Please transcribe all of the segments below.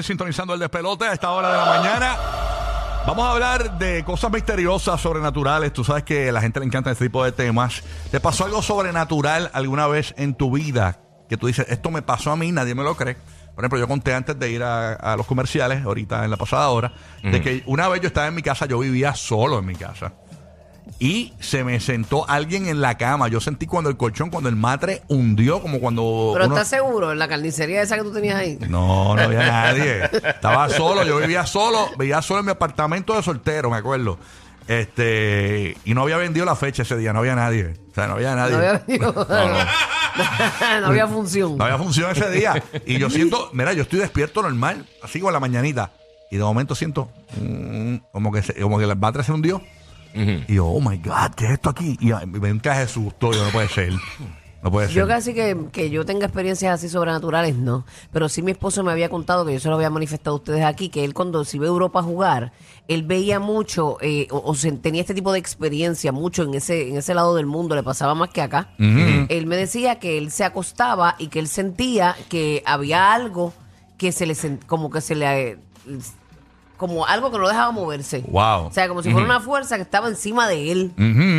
Sintonizando el despelote a esta hora de la mañana. Vamos a hablar de cosas misteriosas, sobrenaturales. Tú sabes que a la gente le encanta este tipo de temas. ¿Te pasó algo sobrenatural alguna vez en tu vida? Que tú dices, esto me pasó a mí, nadie me lo cree. Por ejemplo, yo conté antes de ir a, a los comerciales, ahorita en la pasada hora, de que una vez yo estaba en mi casa, yo vivía solo en mi casa. Y se me sentó alguien en la cama. Yo sentí cuando el colchón, cuando el matre hundió, como cuando. Pero uno- ¿estás seguro? En la carnicería esa que tú tenías ahí. no, no había nadie. Estaba solo, yo vivía solo, vivía solo en mi apartamento de soltero, me acuerdo. Este, y no había vendido la fecha ese día, no había nadie. O sea, no había nadie. No había, venido- no había función. No había función ese día. Y yo siento, mira, yo estoy despierto normal, así como en la mañanita. Y de momento siento mm, como que se- como que el batre se hundió. Y yo, oh my God, ¿qué es esto aquí? Y me encaje de susto, yo no puede ser. No puede ser. Yo casi que, que yo tenga experiencias así sobrenaturales, no. Pero sí mi esposo me había contado, que yo se lo había manifestado a ustedes aquí, que él cuando se iba a Europa a jugar, él veía mucho, eh, o, o se- tenía este tipo de experiencia mucho en ese, en ese lado del mundo, le pasaba más que acá. Él me decía que él se acostaba y que él sentía que había algo que se le, sen- como que se le... eh, como algo que no dejaba moverse. Wow. O sea, como si fuera una fuerza que estaba encima de él.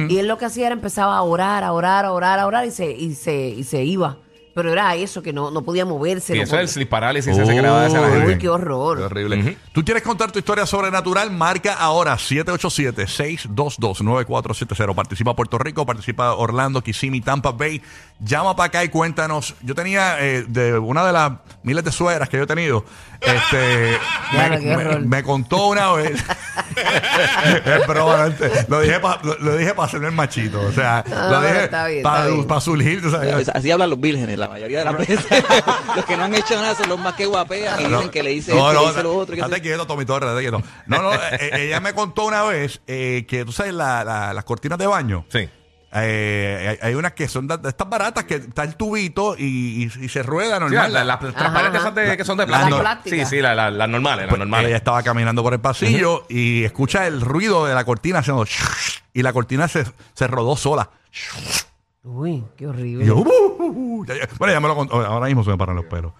Y él lo que hacía era empezaba a orar, a orar, a orar, a orar y se, y se, y se iba. Pero era eso, que no, no podía moverse. Y no eso es el podía- sleep parálisis ese que le va a decir a la Uy, qué horror. Qué horrible. ¿Tú quieres contar tu historia sobrenatural? Marca ahora 787-622-9470. Participa Puerto Rico, participa Orlando, Kissimmee, Tampa Bay. Llama para acá y cuéntanos. Yo tenía eh, de una de las miles de suegras que yo he tenido. Este, me, qué me- horror. me contó una vez. Es broma, no, lo dije para lo, lo dije para hacerme el machito. O sea, Ah, lo dije está bien, está bien. para surgir. tú sabes. Así hablan los vírgenes, la mayoría de las veces. los que no han hecho nada son los más que guapean y dicen que le dice no, esto, no, le dice lo otro. se- quieto, Tommy Torres, estate quieto. No, no, eh, ella me contó una vez eh, que tú sabes, la- la- las cortinas de baño. Sí. eh, hay, hay unas que son de, de estas baratas que está el tubito y, y- y se rueda Sí, normal. las transparentes ajá. esas de- que son de plástico. la sí, sí, las la, las normales, las Pues, normales. ella estaba caminando por el pasillo y escucha el ruido de la cortina haciendo y la cortina se, se rodó sola. Uy, qué horrible. Y yo, "Uh, uh, uh". Ya- ya- bueno, ya me lo contó. Ahora mismo se me paran los pelos.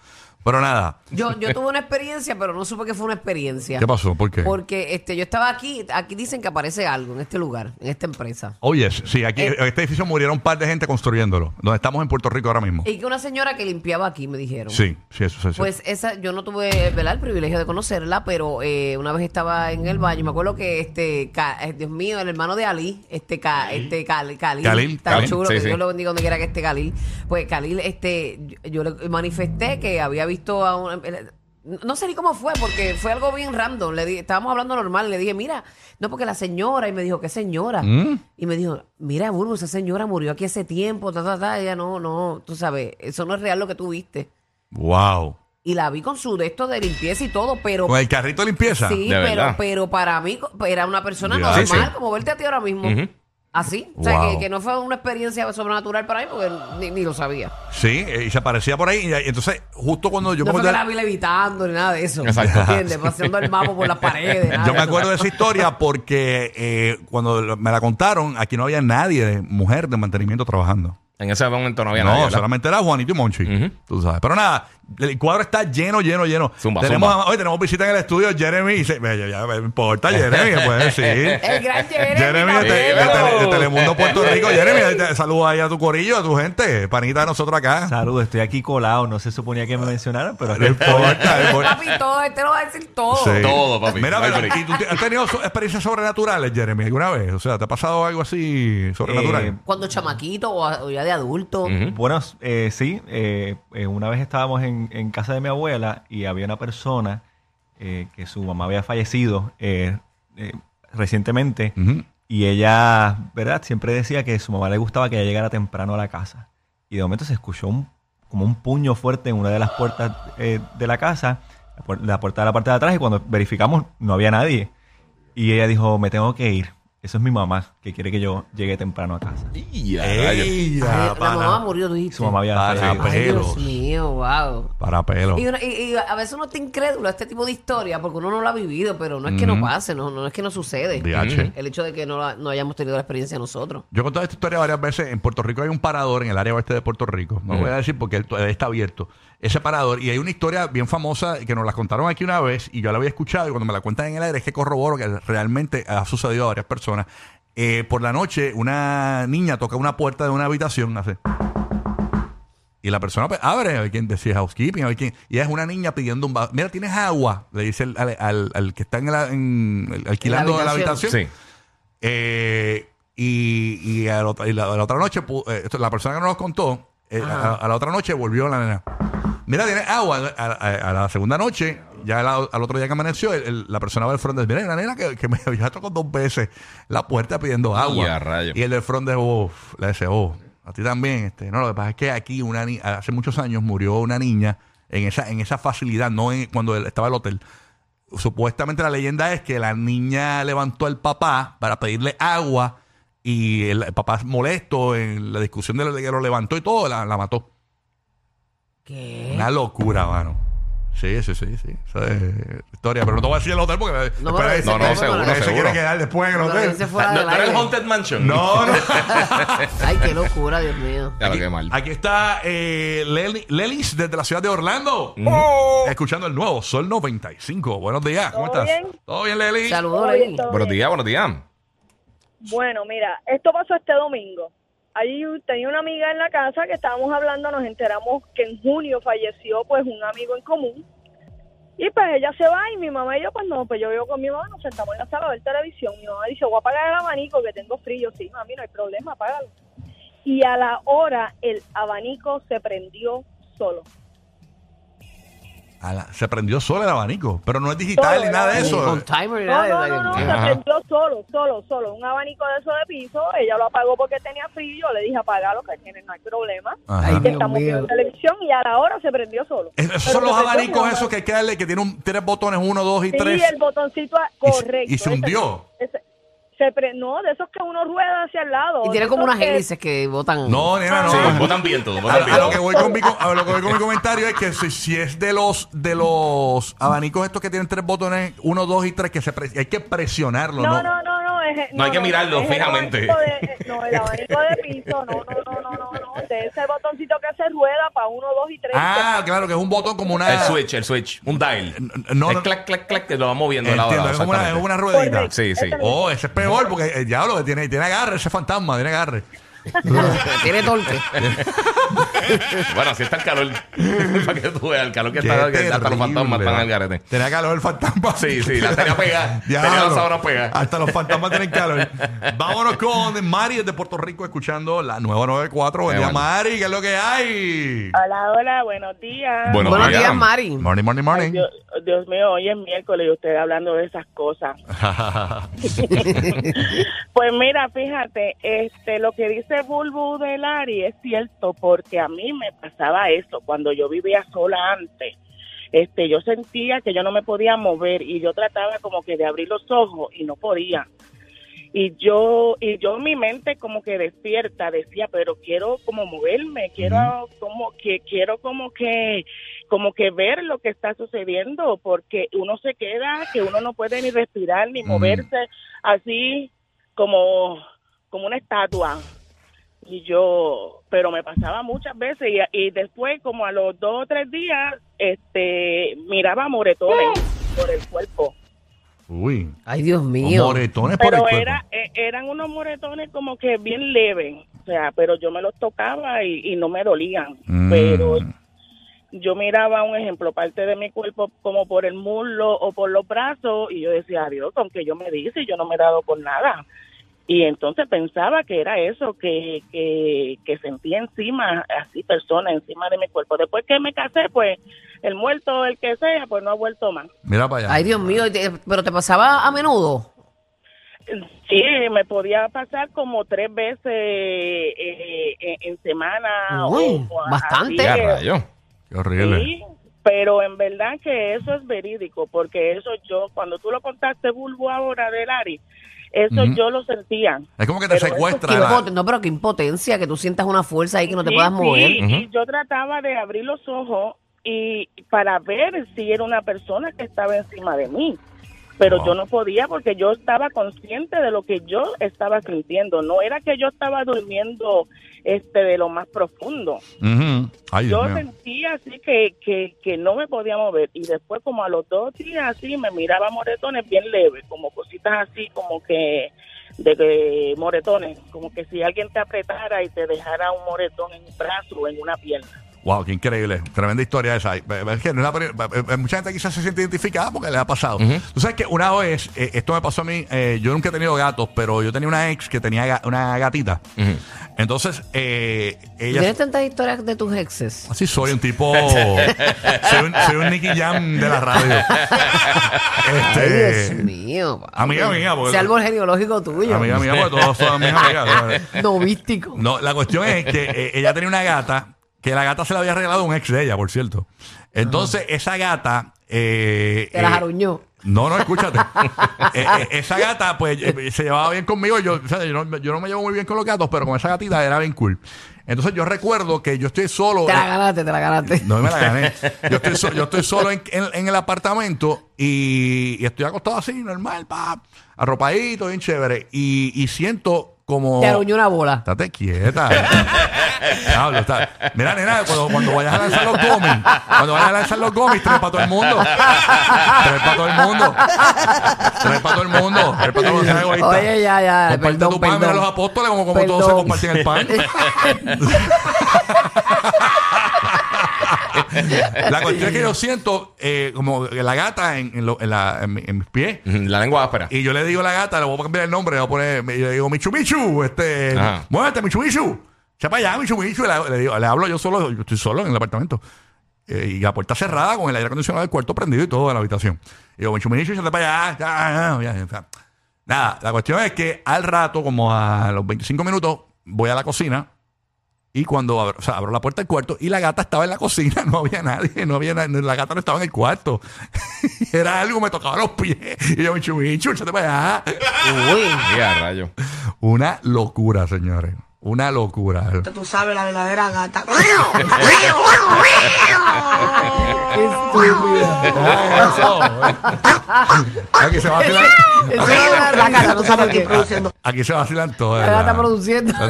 Pero nada. Yo, yo tuve una experiencia, pero no supe que fue una experiencia. ¿Qué pasó? ¿Por qué? Porque este, yo estaba aquí, aquí dicen que aparece algo en este lugar, en esta empresa. Oye, sí, aquí Eh. en este edificio murieron un par de gente construyéndolo. Donde estamos en Puerto Rico ahora mismo. Y que una señora que limpiaba aquí, me dijeron. Sí, sí, eso sí. Pues esa, yo no tuve ¿verdad? el privilegio de conocerla, pero eh, una vez estaba en el baño, me acuerdo que este, Ca- eh, Dios mío, el hermano de Ali, este, Ca- este Cal- Khalil, Khalil, tan Khalil, chulo, sí, que sí. Dios lo bendiga donde quiera que esté Khalil. Pues Khalil, este, yo, yo le manifesté que había visto a un, no sé ni cómo fue, porque fue algo bien random. Le di- estábamos hablando normal, le dije, mira, no, porque la señora, y me dijo, ¿qué señora? Mm. Y me dijo, mira, Burbu, esa señora murió aquí hace tiempo, ta, ta, ta, ella no, no, tú sabes, eso no es real lo que tú viste Wow. y la vi con su de esto de limpieza y todo, pero Con el carrito de limpieza. sí, De pero, verdad. pero para mí era una persona normal, Sí, sí. como verte a ti ahora mismo. Ujú. Así. O sea, Wow. que, que no fue una experiencia sobrenatural para mí porque ni, ni lo sabía. Sí, eh, y se aparecía por ahí. Y entonces, justo cuando yo no me fue que acuerdo- la vi levitando ni nada de eso. Exacto. ¿Entiendes? Paseando el mapa por las paredes. nada Yo de me eso. acuerdo de esa historia porque eh, cuando lo- me la contaron, aquí no había nadie, de mujer de mantenimiento trabajando. En ese momento no había no, nadie. ¿verdad? solamente era Juanito y Monchi. Tú sabes. Pero nada, el cuadro está lleno, lleno, lleno. Zumba, tenemos, zumba. Hoy tenemos visita en el estudio, Jeremy. Y se, ya, ya, me importa, Jeremy, puedes decir. El gran Jeremy. Jeremy de, Telemundo Puerto Rico. Jeremy, saludos ahí a tu corillo, a tu gente, panita de nosotros acá. Saludos, estoy aquí colado. No se suponía que me mencionaran, pero No importa, papi, todo, este lo va a decir todo. Sí. Todo, papi. Mira, No hay mira, break. ¿y tú te- has tenido experiencias sobrenaturales, Jeremy, alguna vez? O sea, ¿te ha pasado algo así sobrenatural? Eh, Cuando chamaquito o, a- o ya de adulto. Ujú. Bueno, eh, sí. eh, eh, una vez estábamos en, en casa de mi abuela y había una persona eh, que su mamá había fallecido eh, eh, recientemente y ella, ¿verdad? Siempre decía que su mamá le gustaba que ella llegara temprano a la casa. Y de momento se escuchó un, como un puño fuerte en una de las puertas eh, de la casa, la, la puerta de la parte de atrás y cuando verificamos no había nadie. Y ella dijo, me tengo que ir. Eso es mi mamá, que quiere que yo llegue temprano a casa. Y a rayos. Ey, Ay, ya, la pana. mamá murió, tú dijiste. Su mamá había Para fallecido. Ay, pelos. Dios mío, wow. Para pelo. Y, uno- y- y a veces uno está incrédulo a este tipo de historia porque uno no lo ha vivido, pero no es que no pase, no, no es que no sucede. DH. El hecho de que no, la- no hayamos tenido la experiencia nosotros. Yo he contado esta historia varias veces. En Puerto Rico hay un parador en el área oeste de Puerto Rico. No lo voy a decir porque él todavía está abierto. Ese parador. Y hay una historia bien famosa que nos la contaron aquí una vez y yo la había escuchado. Y cuando me la cuentan en el aire es que corroboro que realmente ha sucedido a varias personas. Eh, por la noche, una niña toca una puerta de una habitación. Hace. Y la persona pues, abre, a ver quién decía housekeeping, a ver quién. Y es una niña pidiendo un vaso. Mira, tienes agua, le dice el- al, al- al que está en la- en- alquilando la habitación. habitación. Sí. Eh, y y, a la, otra- y la- a la otra noche, pu- eh, esto, la persona que nos contó, eh, a, a la otra noche volvió la nena. Mira, tiene agua. A, a- a la segunda noche, ya la- al otro día que amaneció, el- el- la persona va al front desk. Mira, hay una nena que, que me había tocado dos veces la puerta pidiendo agua. Y a el del front desk, uf, le dice, oh, a ti también. Este. No, lo que pasa es que aquí, una ni- hace muchos años, murió una niña en esa, en esa facilidad, no en- cuando él estaba en el hotel supuestamente la leyenda es que la niña levantó al papá para pedirle agua y el, el papá molesto en la discusión de lo, que lo levantó y todo, la, la mató. ¿Qué? Una locura, mano. Sí, sí, sí, sí. Esa es historia, pero no te voy a decir el hotel porque No, ese se- No, no, seguro, se seguro. quiere quedar después en el No, hotel. ¿No, del no era el. Haunted Mansion? No, no. Ay, qué locura, Dios mío. Ya lo que mal. Aquí está eh, Leli- Lelis desde la ciudad de Orlando. Escuchando el nuevo Sol 95. Buenos días, ¿cómo ¿Todo estás? bien? ¿Todo bien, Leli? Saludos, Todo Leli. bien, todo Buenos días, buenos días. Bueno, mira, esto pasó este domingo. Allí tenía una amiga en la casa que estábamos hablando, nos enteramos que en junio falleció pues un amigo en común. Y pues ella se va y mi mamá y yo, pues no, pues yo vivo con mi mamá, nos sentamos en la sala a ver televisión. Mi mamá dice, voy a apagar el abanico que tengo frío. Sí, mami, no hay problema, apágalo. Y a la hora el abanico se prendió solo. La- se prendió solo el abanico, pero no es digital Solo ni nada de eso. Con timer y No, nada. no, de- no, no, se prendió solo, solo, solo. Un abanico de eso de piso, ella lo apagó porque tenía frío. Yo le dije, apagalo, que tiene, no hay problema. Ajá. Ay, que Dios estamos viendo televisión y a la hora se prendió solo. Es- Esos son los abanicos esos que hay que darle, que tienen un, tres botones, uno, dos y Sí, tres. el botoncito Y correcto. y se ese- hundió. ese- se pre- no, de esos que uno rueda hacia el lado. Y tiene de como esos unas que- hélices que botan. No, nena, no. Sí, botan viento, A, botan a viento. lo que voy con mi, co- a lo que voy con mi comentario es que si, si es de los de los abanicos estos que tienen tres botones, uno, dos y tres, que se pre- hay que presionarlo, ¿no? No, no, no, no. es- No hay que mirarlo es el fijamente. abanico de- eh, no, el abanico de piso, no, no, no, no, no, no. De ese botoncito que se rueda para uno, dos y tres. Ah, claro, que es un botón como una... El switch, el switch, un dial. no, no. clac, clac, clac, que lo va moviendo a Entiendo, lado, es como una, es exactamente. una ruedita. Correcto. Sí, sí. Ese Oh, ese es peor porque el diablo que tiene, tiene agarre, ese fantasma, tiene agarre. tiene torque. Bueno, así está el calor. Para que tú veas el calor que Qué está, que hasta los fantasmas están al garete. Tenía calor el fantasma. Sí, sí, la tenía pegada. Tenía. Hasta los fantasmas tienen calor. Vámonos con Mari desde Puerto Rico escuchando la nueva 94. Buen día. Mari, ¿qué es lo que hay? Hola, hola, buenos días. Buenos Buenos días. días, Mari. Morning, morning, Ay, morning. Dios, Dios mío, hoy es miércoles y ustedes hablando de esas cosas. Pues mira, fíjate, este, lo que dice Bulbu de Lari es cierto porque a mí me pasaba eso cuando yo vivía sola antes. Este, yo sentía que yo no me podía mover y yo trataba como que de abrir los ojos y no podía. Y yo y yo mi mente como que despierta decía, pero quiero como moverme, quiero como que quiero como que como que ver lo que está sucediendo porque uno se queda que uno no puede ni respirar ni Mm. moverse así como como una estatua y yo pero me pasaba muchas veces y, y después como a los dos o tres días este miraba moretones por el cuerpo Uy. Ay, Dios mío. Moretones por el pero cuerpo. era eh, eran unos moretones como que bien leves o sea pero yo me los tocaba y, y no me dolían Mm. pero yo miraba un ejemplo parte de mi cuerpo como por el muslo o por los brazos y yo decía Dios aunque yo me dice yo no me he dado por nada y entonces pensaba que era eso que, que, que sentía encima así personas encima de mi cuerpo después que me casé pues el muerto el que sea pues no ha vuelto más Mira para allá. Ay, Dios mío. te- Pero te pasaba a menudo. Sí, me podía pasar como tres veces eh, en, en semana. Uy, o- o bastante. así, Ya, eh, rayo. Qué horrible. Sí, pero en verdad que eso es verídico, porque eso yo, cuando tú lo contaste, Bulbo, ahora de Lari, Eso yo lo sentía. Es como que te secuestra. La- no, pero qué impotencia, que tú sientas una fuerza ahí que no te Sí, puedas sí, mover. Y yo trataba de abrir los ojos y para ver si era una persona que estaba encima de mí. Pero Wow. yo no podía porque yo estaba consciente de lo que yo estaba sintiendo. No era que yo estaba durmiendo este de lo más profundo. Ay, Yo sentía así que, que, que no me podía mover y después como a los dos días así me miraba moretones bien leves, como cositas así como que de que moretones, como que si alguien te apretara y te dejara un moretón en un brazo o en una pierna. Wow, qué increíble. Tremenda historia esa. Es que no es la eh, mucha gente quizás se siente identificada porque le ha pasado. Tú sabes que una vez, eh, esto me pasó a mí, eh, yo nunca he tenido gatos, pero yo tenía una ex que tenía ga- una gatita. Entonces, eh, ella... ¿Tienes tantas historias de tus exes? Así soy un tipo. soy, un, soy un Nicky Jam de la radio. Ay, este, Dios mío. papi. amiga mía, porque- Ese árbol genealógico tuyo. Amiga mía, porque todos son mis amigas. Novístico. No, la cuestión es que eh, ella tenía una gata, que la gata se la había regalado un ex de ella, por cierto. Entonces, esa gata. Eh, Te las eh, aruñó. No, no, escúchate. Eh, eh, esa gata, pues, eh, se llevaba bien conmigo. Yo, o sea, yo, no, yo no me llevo muy bien con los gatos, pero con esa gatita era bien cool. Entonces, yo recuerdo que yo estoy solo. Te la ganaste, te la ganaste. no me la gané. Yo estoy, so- yo estoy solo en, en- en el apartamento y, y estoy acostado así, normal, pa, arropadito, bien chévere. Y, y siento como. Te aruñó una bola. Estate quieta. Diablo, está- Mira, nena, cuando, cuando vayas a lanzar los gomis, cuando vayas a lanzar los gomis, tres para todo el mundo. Tres para todo el mundo. Tres para todo el mundo. Tres para todo el mundo. seas egoísta. Oye, ya, ya. Comparte perdón, tu pan, mira perdón. los apóstoles, como, como todos se Perdón. comparten el pan. La cuestión es que yo siento eh, como la gata en, en lo- en la- en mi- en mis pies. La lengua áspera. Y yo le digo a la gata, le voy a cambiar el nombre, le voy a poner, yo le digo, Michu Michu, este, Ajá. muévete, Michu Michu. Echa para allá, Michu Michu. Y Le, le digo, le hablo yo solo, yo estoy solo en el apartamento. Eh, y la puerta cerrada con el aire acondicionado del cuarto prendido y todo en la habitación. Y digo, Michu Michu, échate para allá. ya, ya, ya, ya. Nada, la cuestión es que al rato, como a los 25 minutos, voy a la cocina. Y cuando abro, o sea, abro la puerta del cuarto y la gata estaba en la cocina, no había nadie, no había nadie, la gata no estaba en el cuarto. Era algo, me tocaba los pies. Y yo, Michu Michu, échate para allá. Uy. Ya, rayo. Una locura, señores. Una locura. Tú sabes la verdadera gata. Qué. Aquí se vacilan, Eso es una La gata no sabe quién qué. produciendo. aquí se vacilan todos. La gata produciendo.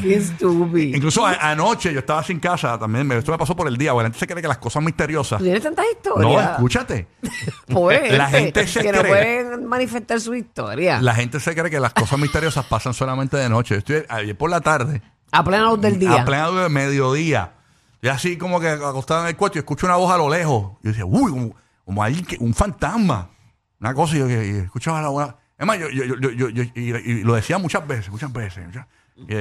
Qué estúpido. Incluso a- anoche yo estaba sin casa también. me- Esto me pasó por el día. porque La gente se cree que las cosas misteriosas. ¿Tú tienes tantas historias? No, escúchate. Pues, La gente se que no cree. pueden manifestar su historia. La gente se cree que las cosas misteriosas pasan solamente de noche. Yo estoy ayer por la tarde. A plena luz del día. A plena luz de mediodía. Y así como que acostado en el cuarto y escucho una voz a lo lejos. Yo decía, uy, como, como ahí que- un fantasma. Una cosa y yo que- escuchaba la voz. Es más, yo, yo, yo, yo- y, y lo decía muchas veces, muchas veces. muchas- y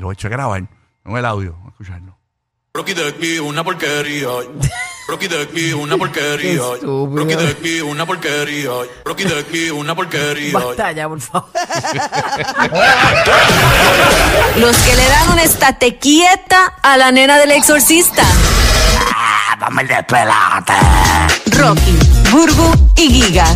lo eché a grabar con el audio, escucharlo. Rocky de aquí, una porquería. Rocky de aquí, una porquería. Rocky de aquí, una porquería. Rocky de aquí, una porquería. Basta ya, por favor. Los que le dan una estate quieta a la nena del exorcista. Rocky, Burbu y Giga.